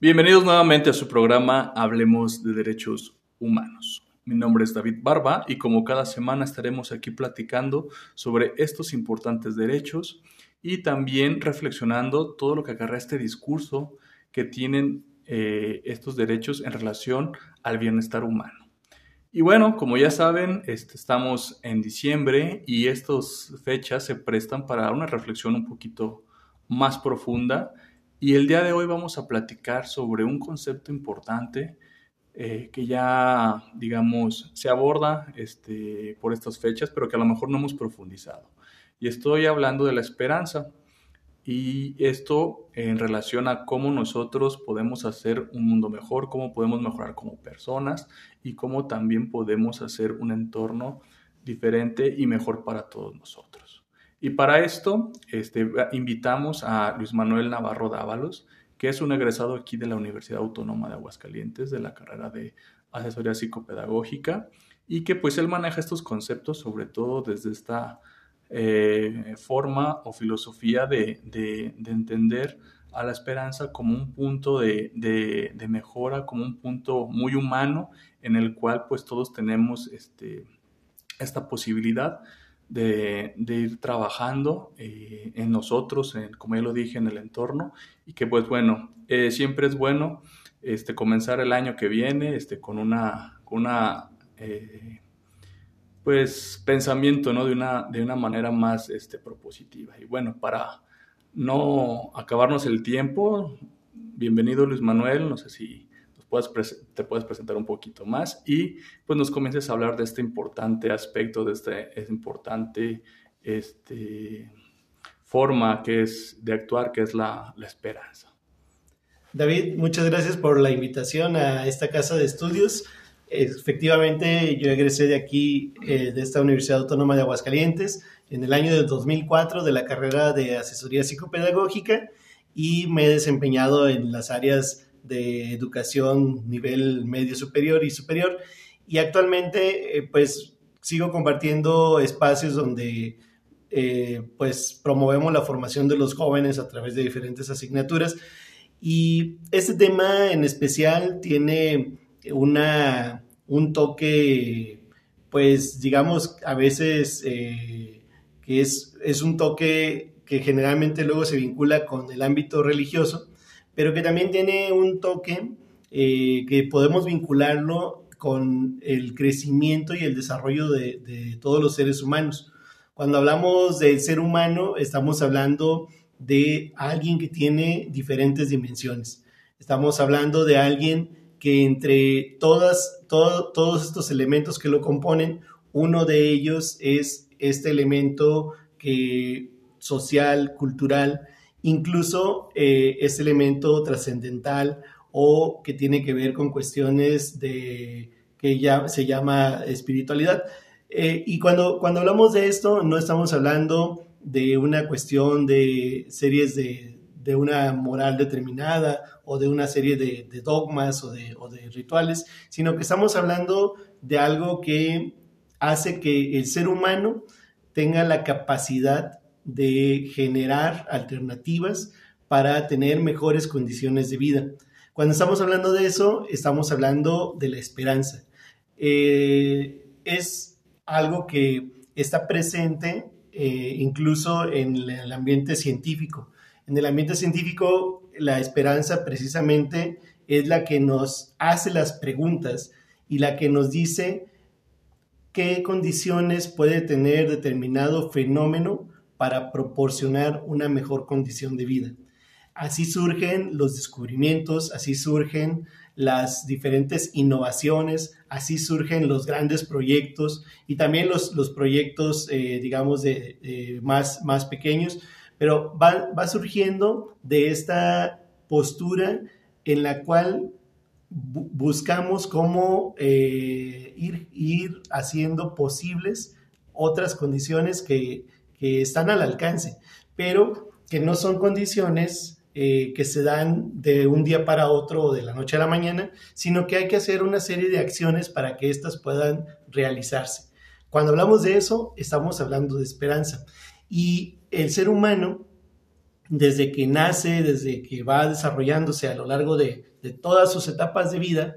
Bienvenidos nuevamente a su programa Hablemos de Derechos Humanos. Mi nombre es David Barba y como cada semana estaremos aquí platicando sobre estos importantes derechos y también reflexionando todo lo que agarra este discurso que tienen eh, estos derechos en relación al bienestar humano. Y bueno, como ya saben, este, estamos en diciembre y estas fechas se prestan para una reflexión un poquito más profunda y el día de hoy vamos a platicar sobre un concepto importante eh, que ya, digamos, se aborda este, por estas fechas, pero que a lo mejor no hemos profundizado. Y estoy hablando de la esperanza. Y esto en relación a cómo nosotros podemos hacer un mundo mejor, cómo podemos mejorar como personas y cómo también podemos hacer un entorno diferente y mejor para todos nosotros. Y para esto este, invitamos a Luis Manuel Navarro Dávalos, que es un egresado aquí de la Universidad Autónoma de Aguascalientes, de la carrera de asesoría psicopedagógica, y que pues él maneja estos conceptos sobre todo desde esta eh, forma o filosofía de, entender a la esperanza como un punto de, mejora, como un punto muy humano en el cual pues todos tenemos este, esta posibilidad de, ir trabajando eh, en nosotros, como ya lo dije, en el entorno, y que pues bueno, eh, siempre es bueno este, comenzar el año que viene este, con una, una eh, pues pensamiento ¿no? de, una, de una manera más este, propositiva. Y bueno, para no acabarnos el tiempo, bienvenido Luis Manuel, no sé si te puedes presentar un poquito más y pues nos comiences a hablar de este importante aspecto, de este importante este, forma que es de actuar, que es la, la esperanza. David, muchas gracias por la invitación a esta casa de estudios. Efectivamente, yo egresé de aquí, eh, de esta Universidad Autónoma de Aguascalientes, en el año del 2004 de la carrera de asesoría psicopedagógica y me he desempeñado en las áreas de educación nivel medio superior y superior. Y actualmente, eh, pues, sigo compartiendo espacios donde, eh, pues, promovemos la formación de los jóvenes a través de diferentes asignaturas. Y este tema en especial tiene una, un toque, pues, digamos, a veces eh, que es, es un toque que generalmente luego se vincula con el ámbito religioso, pero que también tiene un toque eh, que podemos vincularlo con el crecimiento y el desarrollo de, todos los seres humanos. Cuando hablamos del ser humano, estamos hablando de alguien que tiene diferentes dimensiones. Estamos hablando de alguien que entre todas, todos estos elementos que lo componen, uno de ellos es este elemento que, social, cultural, incluso eh, este elemento trascendental o que tiene que ver con cuestiones de que ya se llama espiritualidad. Eh, y cuando, cuando hablamos de esto, no estamos hablando de una cuestión de series de, una moral determinada o de una serie de, dogmas de, o de, rituales, sino que estamos hablando de algo que hace que el ser humano tenga la capacidad de generar alternativas para tener mejores condiciones de vida. Cuando estamos hablando de eso, estamos hablando de la esperanza. Eh, es algo que está presente eh, incluso en el ambiente científico. En el ambiente científico, la esperanza precisamente es la que nos hace las preguntas y la que nos dice qué condiciones puede tener determinado fenómeno para proporcionar una mejor condición de vida. Así surgen los descubrimientos, así surgen las diferentes innovaciones, así surgen los grandes proyectos y también los, los proyectos, eh, digamos, de, más, más pequeños, pero va, va, surgiendo de esta postura en la cual buscamos cómo eh, ir, ir haciendo posibles otras condiciones que, que están al alcance, pero que no son condiciones eh, que se dan de un día para otro o de la noche a la mañana, sino que hay que hacer una serie de acciones para que éstas puedan realizarse. Cuando hablamos de eso, estamos hablando de esperanza. Y el ser humano desde que nace, desde que va desarrollándose a lo largo de, todas sus etapas de vida,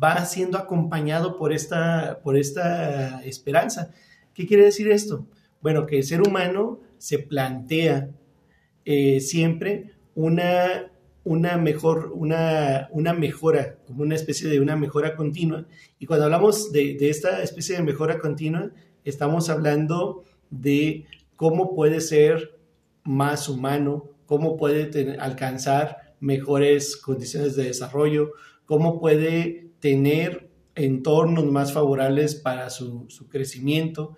va siendo acompañado por esta, por esta esperanza. ¿Qué quiere decir esto? Bueno, que el ser humano se plantea eh, siempre una, una, mejor, una, una, mejora, como una especie de una mejora continua. Y cuando hablamos de, de esta especie de mejora continua, estamos hablando de cómo puede ser más humano, cómo puede alcanzar mejores condiciones de desarrollo, cómo puede tener entornos más favorables para su, crecimiento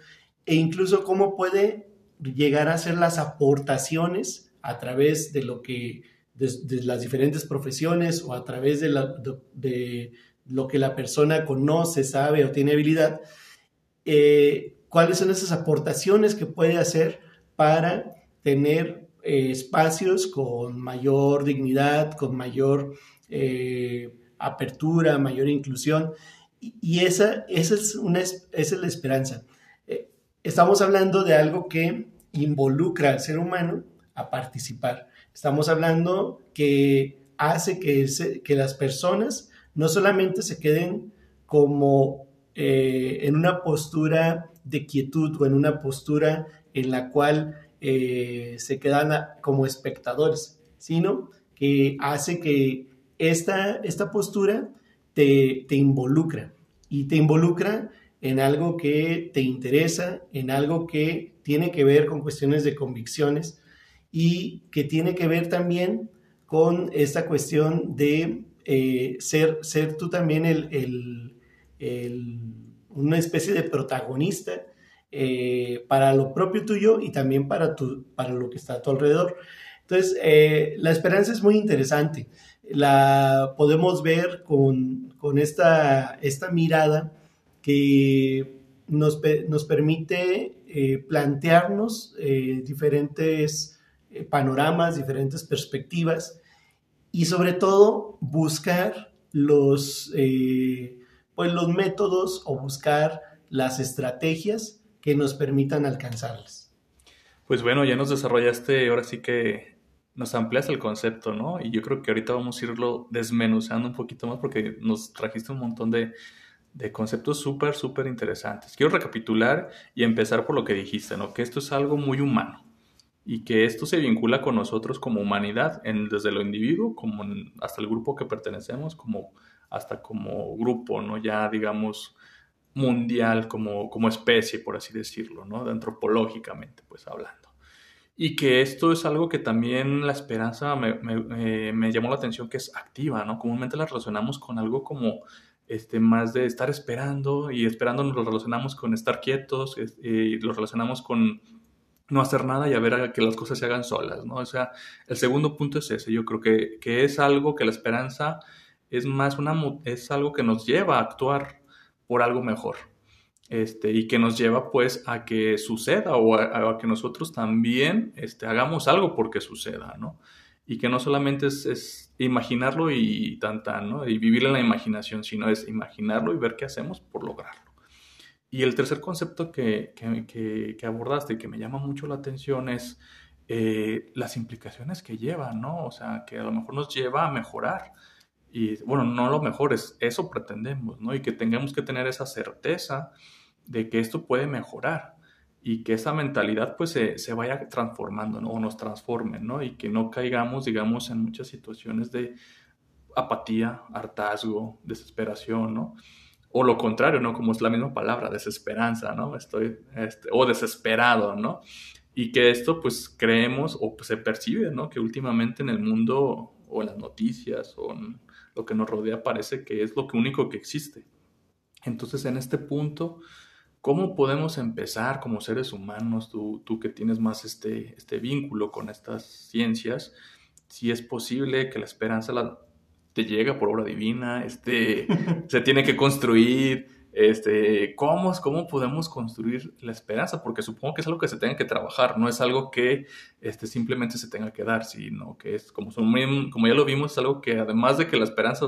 e incluso cómo puede llegar a hacer las aportaciones a través de lo que de, las diferentes profesiones o a través de, lo que la persona conoce, sabe o tiene habilidad, eh, cuáles son esas aportaciones que puede hacer para tener eh, espacios con mayor dignidad, con mayor eh, apertura, mayor inclusión. Y, esa, esa, es una, esa es la esperanza. Eh, estamos hablando de algo que involucra al ser humano a participar. Estamos hablando que hace que, las personas no solamente se queden como en una postura de quietud o en una postura en la cual eh, se quedan como espectadores, sino que hace que esta, esta postura te, te involucra y te involucra en algo que te interesa, en algo que tiene que ver con cuestiones de convicciones y que tiene que ver también con esta cuestión de eh, ser, ser tú también el, una especie de protagonista eh, para lo propio tuyo y también para, tu, para lo que está a tu alrededor. Entonces, eh, la esperanza es muy interesante. La podemos ver con, esta, esta mirada que nos, nos permite eh, plantearnos diferentes panoramas, diferentes perspectivas y sobre todo buscar los, pues los métodos o buscar las estrategias que nos permitan alcanzarlas. Pues bueno, ya nos desarrollaste, ahora sí que nos amplias el concepto, ¿no? Y yo creo que ahorita vamos a irlo desmenuzando un poquito más porque nos trajiste un montón de, de conceptos súper, súper interesantes. Quiero recapitular y empezar por lo que dijiste, ¿no? Que esto es algo muy humano y que esto se vincula con nosotros como humanidad, en, desde lo individuo, como hasta el grupo que pertenecemos, como hasta como grupo, ¿no? Ya digamos mundial como, como especie, por así decirlo, ¿no? antropológicamente, pues hablando. Y que esto es algo que también la esperanza me, me, me, llamó la atención que es activa, ¿no? Comúnmente la relacionamos con algo como este, más de estar esperando y esperando nos lo relacionamos con estar quietos y lo relacionamos con no hacer nada y a ver a que las cosas se hagan solas, ¿no? O sea, el segundo punto es ese, yo creo que, que es algo que la esperanza es más una, es algo que nos lleva a actuar por algo mejor. Este, y que nos lleva pues a que suceda o a, que nosotros también este, hagamos algo porque suceda, ¿no? Y que no solamente es, imaginarlo y tan, ¿no? Y vivir en la imaginación, sino es imaginarlo y ver qué hacemos por lograrlo. Y el tercer concepto que, que, que, abordaste y que me llama mucho la atención es eh, las implicaciones que lleva, ¿no? O sea, que a lo mejor nos lleva a mejorar y bueno, no lo mejor es, eso pretendemos, ¿no? Y que tengamos que tener esa certeza de que esto puede mejorar y que esa mentalidad pues se, se vaya transformando, ¿no? O nos transforme, ¿no? Y que no caigamos, digamos, en muchas situaciones de apatía, hartazgo, desesperación, ¿no? O lo contrario, ¿no? Como es la misma palabra, desesperanza, ¿no? Estoy, este, o desesperado, ¿no? Y que esto pues creemos o se percibe, ¿no? Que últimamente en el mundo o en las noticias o en lo que nos rodea parece que es lo único que existe. Entonces, en este punto, ¿cómo podemos empezar como seres humanos, tú, tú que tienes más este, este vínculo con estas ciencias, si es posible que la esperanza la, te llega por obra divina, este, se tiene que construir, este, ¿cómo, ¿cómo podemos construir la esperanza? Porque supongo que es algo que se tenga que trabajar, no es algo que este, simplemente se tenga que dar, sino que es, como, como ya lo vimos, es algo que además de que la esperanza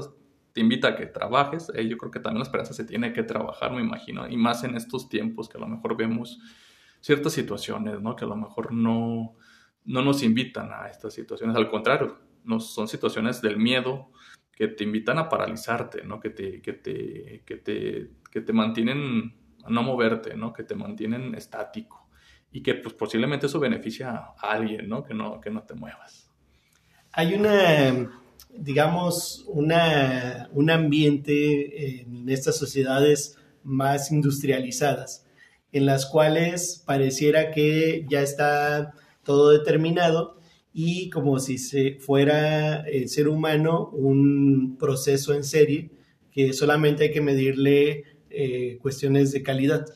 te invita a que trabajes, eh, yo creo que también la esperanza se tiene que trabajar, me imagino, y más en estos tiempos que a lo mejor vemos ciertas situaciones, ¿no? Que a lo mejor no, no nos invitan a estas situaciones, al contrario, no, son situaciones del miedo que te invitan a paralizarte, ¿no? que, te, que, te, que, te, que te mantienen a no moverte, ¿no? que te mantienen estático y que pues, posiblemente eso beneficia a alguien, ¿no? Que, no, que no te muevas. Hay una, digamos, una, un ambiente en estas sociedades más industrializadas, en las cuales pareciera que ya está todo determinado y como si se fuera el ser humano un proceso en serie que solamente hay que medirle eh, cuestiones de calidad.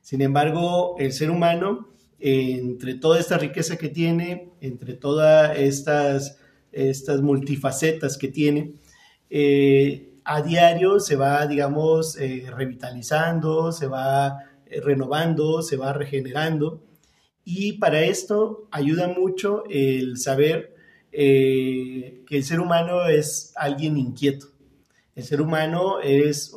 Sin embargo, el ser humano, entre toda esta riqueza que tiene, entre todas estas, estas multifacetas que tiene, eh, a diario se va, digamos, eh, revitalizando, se va eh, renovando, se va regenerando. Y para esto ayuda mucho el saber que el ser humano es alguien inquieto. El ser humano es,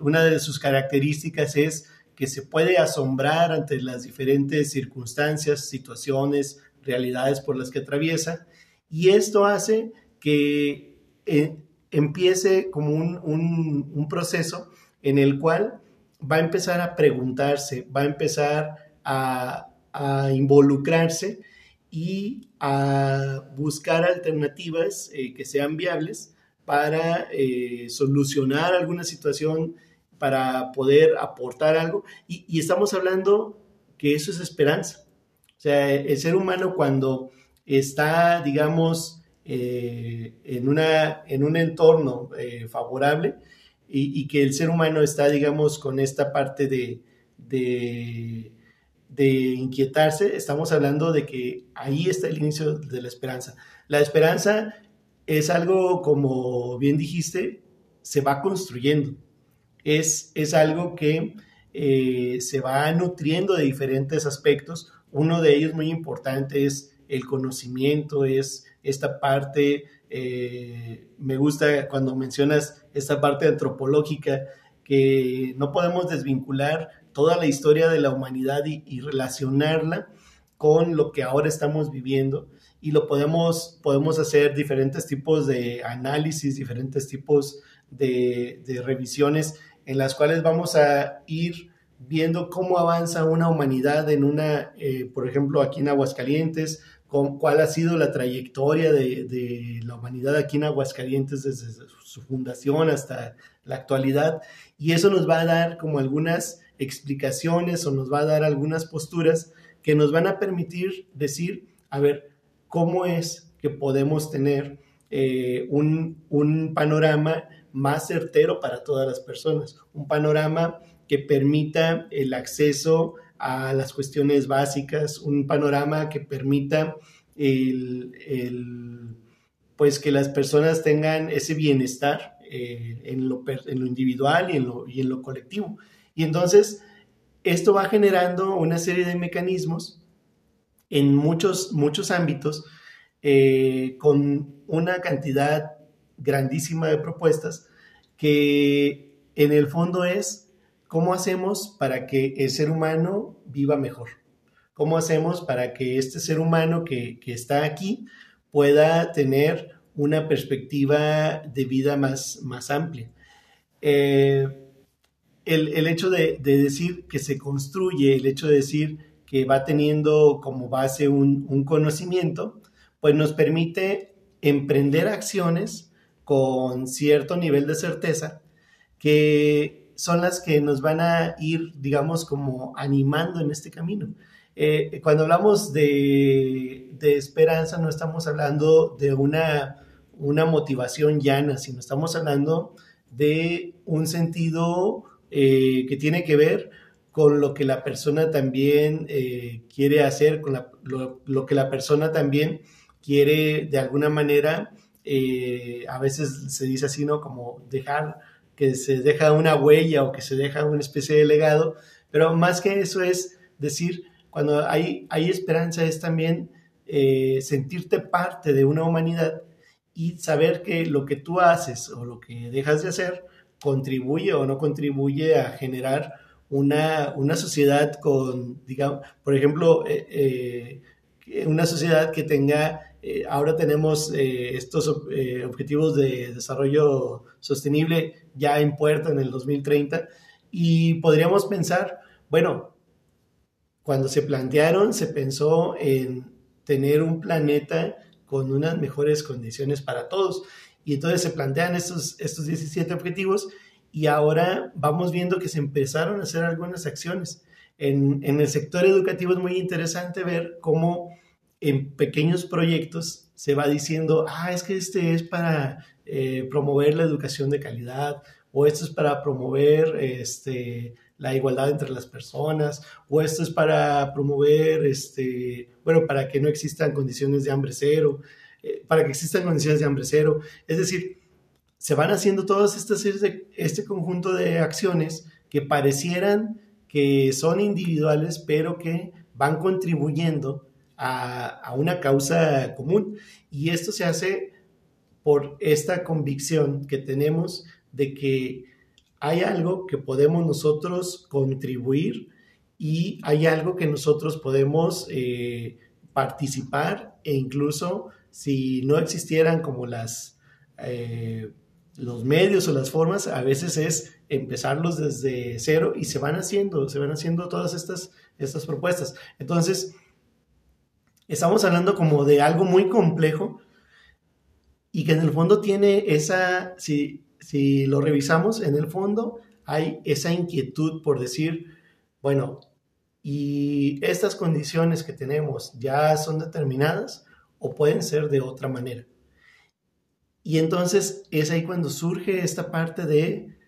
una de sus características es que se puede asombrar ante las diferentes circunstancias, situaciones, realidades por las que atraviesa. Y esto hace que eh, empiece como un, proceso en el cual va a empezar a preguntarse, va a empezar a, involucrarse y a buscar alternativas eh, que sean viables para eh, solucionar alguna situación para poder aportar algo. Y, estamos hablando que eso es esperanza. O sea, el ser humano cuando está, digamos, eh, en, una, en un entorno eh, favorable y, que el ser humano está, digamos, con esta parte de, de, inquietarse, estamos hablando de que ahí está el inicio de la esperanza. La esperanza es algo, como bien dijiste, se va construyendo es, es algo que eh, se va nutriendo de diferentes aspectos. Uno de ellos muy importante es el conocimiento, es esta parte, eh, me gusta cuando mencionas esta parte antropológica, que no podemos desvincular toda la historia de la humanidad y, relacionarla con lo que ahora estamos viviendo y lo podemos, podemos hacer diferentes tipos de análisis, diferentes tipos de, revisiones en las cuales vamos a ir viendo cómo avanza una humanidad en una, eh, por ejemplo, aquí en Aguascalientes, cuál ha sido la trayectoria de, la humanidad aquí en Aguascalientes desde su fundación hasta la actualidad. Y eso nos va a dar como algunas explicaciones o nos va a dar algunas posturas que nos van a permitir decir, a ver, ¿cómo es que podemos tener eh, un, un panorama más certero para todas las personas, un panorama que permita el acceso a las cuestiones básicas, un panorama que permita el, pues que las personas tengan ese bienestar eh, en, lo, en, lo, individual y en lo, y en lo colectivo. Y entonces, esto va generando una serie de mecanismos en muchos, muchos ámbitos eh, con una cantidad grandísima de propuestas que en el fondo es cómo hacemos para que el ser humano viva mejor. ¿Cómo hacemos para que este ser humano que, está aquí pueda tener una perspectiva de vida más, más amplia? Eh, el, hecho de, decir que se construye, el hecho de decir que va teniendo como base un, un conocimiento, pues nos permite emprender acciones con cierto nivel de certeza, que son las que nos van a ir, digamos, como animando en este camino. Eh, cuando hablamos de, esperanza, no estamos hablando de una, una motivación llana, sino estamos hablando de un sentido eh, que tiene que ver con lo que la persona también eh, quiere hacer, con lo, lo, que la persona también quiere de alguna manera eh, a veces se dice así, ¿no? Como dejar, que se deja una huella o que se deja una especie de legado, pero más que eso es decir, cuando hay, hay esperanza es también eh, sentirte parte de una humanidad y saber que lo que tú haces o lo que dejas de hacer contribuye o no contribuye a generar una, una sociedad con, digamos, por ejemplo, eh, una sociedad que tenga, eh, ahora tenemos eh, estos objetivos de desarrollo sostenible ya en puerta en el 2030 y podríamos pensar, bueno, cuando se plantearon, se pensó en tener un planeta con unas mejores condiciones para todos. Y entonces se plantean estos, estos 17 objetivos y ahora vamos viendo que se empezaron a hacer algunas acciones. En, en el sector educativo es muy interesante ver cómo en pequeños proyectos se va diciendo, ah, es que este es para eh, promover la educación de calidad, o esto es para promover este, la igualdad entre las personas, o esto es para promover, este, bueno, para que no existan condiciones de hambre cero, eh, para que existan condiciones de hambre cero. Es decir, se van haciendo todas estas, este conjunto de acciones que parecieran que son individuales, pero que van contribuyendo a, una causa común. Y esto se hace por esta convicción que tenemos de que hay algo que podemos nosotros contribuir y hay algo que nosotros podemos eh, participar e incluso si no existieran como las eh, los medios o las formas, a veces es empezarlos desde cero y se van haciendo, se van haciendo todas estas, estas propuestas. Entonces, estamos hablando como de algo muy complejo y que en el fondo tiene esa, si, si lo revisamos, en el fondo hay esa inquietud por decir, bueno, y estas condiciones que tenemos ya son determinadas o pueden ser de otra manera. Y entonces es ahí cuando surge esta parte de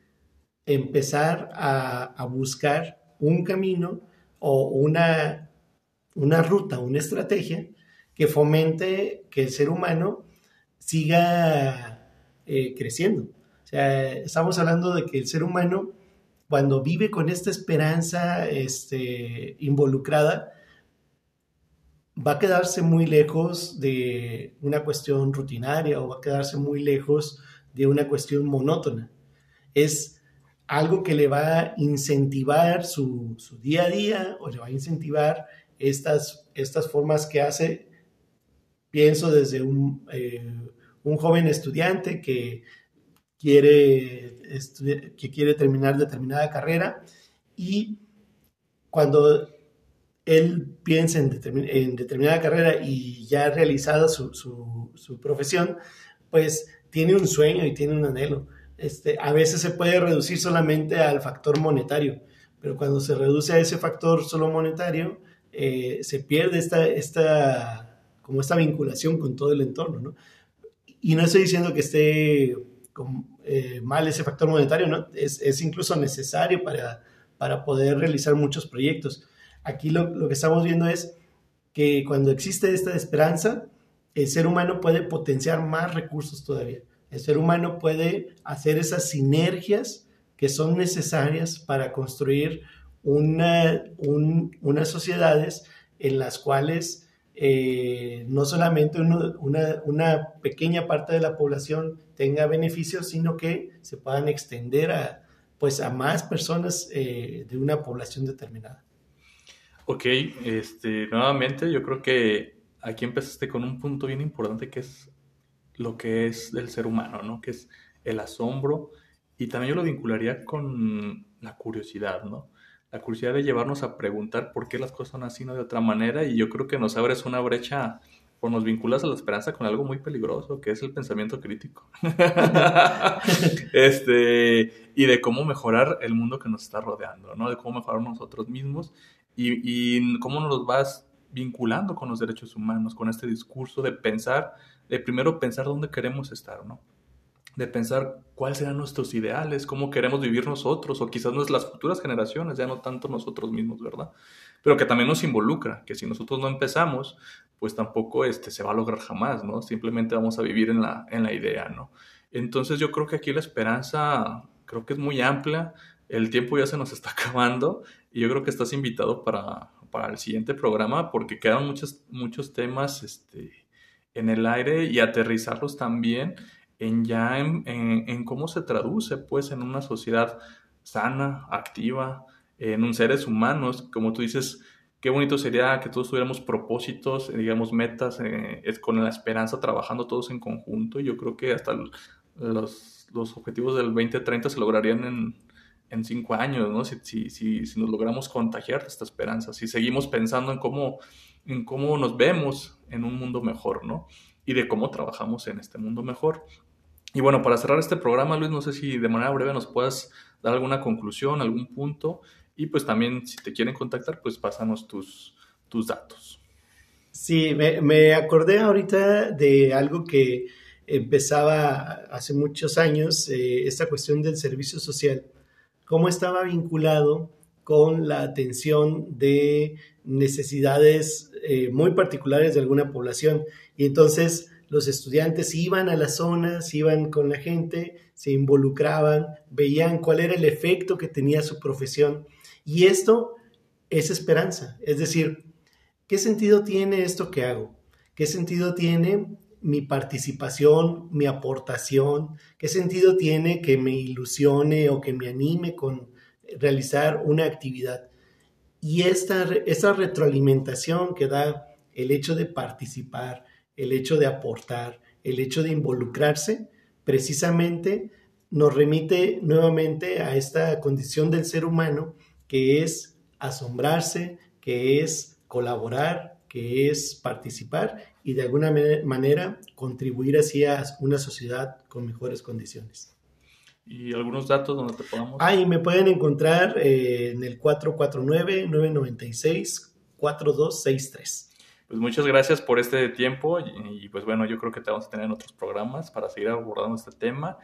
empezar a, buscar un camino o una, una ruta, una estrategia que fomente que el ser humano siga eh, creciendo estamos hablando de que el ser humano, cuando vive con esta esperanza este, involucrada, va a quedarse muy lejos de una cuestión rutinaria o va a quedarse muy lejos de una cuestión monótona. Es algo que le va a incentivar su, día a día o le va a incentivar estas, estas formas que hace, pienso desde un, eh, un joven estudiante que quiere, que quiere terminar determinada carrera y cuando él piensa en, determinada carrera y ya ha realizado su, profesión, pues tiene un sueño y tiene un anhelo. Este, a veces se puede reducir solamente al factor monetario, pero cuando se reduce a ese factor solo monetario, eh, se pierde esta, esta, como esta vinculación con todo el entorno. ¿no? Y no estoy diciendo que esté eh, mal ese factor monetario, ¿no? Es, incluso necesario para, para poder realizar muchos proyectos. Aquí lo, que estamos viendo es que cuando existe esta esperanza, el ser humano puede potenciar más recursos todavía. El ser humano puede hacer esas sinergias que son necesarias para construir una, unas sociedades en las cuales eh, no solamente una, pequeña parte de la población tenga beneficios, sino que se puedan extender a, pues, a más personas eh, de una población determinada. Ok, este, nuevamente yo creo que aquí empezaste con un punto bien importante que es lo que es del ser humano, ¿no? Que es el asombro y también yo lo vincularía con la curiosidad, ¿no? La curiosidad de llevarnos a preguntar por qué las cosas son así, no de otra manera, y yo creo que nos abres una brecha o nos vinculas a la esperanza con algo muy peligroso, que es el pensamiento crítico. este, y de cómo mejorar el mundo que nos está rodeando, ¿no? De cómo mejorar nosotros mismos y, y cómo nos vas vinculando con los derechos humanos, con este discurso de pensar, de primero pensar dónde queremos estar, ¿no? De pensar cuáles serán nuestros ideales, cómo queremos vivir nosotros, o quizás las futuras generaciones, ya no tanto nosotros mismos, ¿verdad? Pero que también nos involucra, que si nosotros no empezamos, pues tampoco este, se va a lograr jamás, ¿no? Simplemente vamos a vivir en la, en la idea, ¿no? Entonces yo creo que aquí la esperanza, creo que es muy amplia, el tiempo ya se nos está acabando, y yo creo que estás invitado para, para el siguiente programa, porque quedan muchos, muchos temas este, en el aire y aterrizarlos también en ya en, cómo se traduce pues en una sociedad sana, activa, en un seres humanos, como tú dices, qué bonito sería que todos tuviéramos propósitos, digamos, metas, eh, con la esperanza, trabajando todos en conjunto. Yo creo que hasta los, los objetivos del 2030 se lograrían en, en cinco años, ¿no? Si, si, si, si, nos logramos contagiar esta esperanza, si seguimos pensando en cómo, en cómo nos vemos en un mundo mejor, ¿no? Y de cómo trabajamos en este mundo mejor. Y bueno, para cerrar este programa, Luis, no sé si de manera breve nos puedas dar alguna conclusión, algún punto y pues también si te quieren contactar, pues pásanos tus, tus datos. Sí, me, acordé ahorita de algo que empezaba hace muchos años, eh, esta cuestión del servicio social, cómo estaba vinculado con la atención de necesidades eh, muy particulares de alguna población. Y entonces los estudiantes iban a las zonas, iban con la gente, se involucraban, veían cuál era el efecto que tenía su profesión y esto es esperanza. Es decir, ¿qué sentido tiene esto que hago? ¿Qué sentido tiene mi participación, mi aportación? ¿Qué sentido tiene que me ilusione o que me anime con realizar una actividad? Y esta, esta retroalimentación que da el hecho de participar, el hecho de aportar, el hecho de involucrarse, precisamente nos remite nuevamente a esta condición del ser humano que es asombrarse, que es colaborar, que es participar y de alguna manera contribuir hacia una sociedad con mejores condiciones. ¿Y algunos datos donde te podamos? Ah, y me pueden encontrar eh, en el 449-996-4263. Pues muchas gracias por este tiempo y, pues bueno, yo creo que te vamos a tener en otros programas para seguir abordando este tema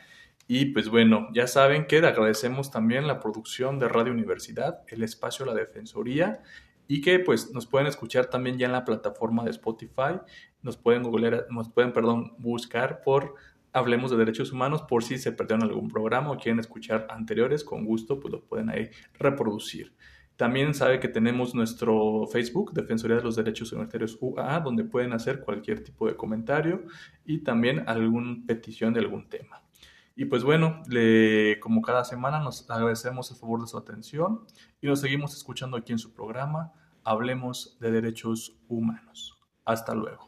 y pues bueno, ya saben que agradecemos también la producción de Radio Universidad, el espacio La Defensoría y que pues nos pueden escuchar también ya en la plataforma de Spotify, nos pueden nos pueden, perdón, buscar por Hablemos de Derechos Humanos por si se perdieron algún programa o quieren escuchar anteriores, con gusto pues lo pueden ahí reproducir. También sabe que tenemos nuestro Facebook, Defensoría de los Derechos Humanitarios UAA, donde pueden hacer cualquier tipo de comentario y también alguna petición de algún tema. Y pues bueno, le, como cada semana nos agradecemos a favor de su atención y nos seguimos escuchando aquí en su programa Hablemos de Derechos Humanos. Hasta luego.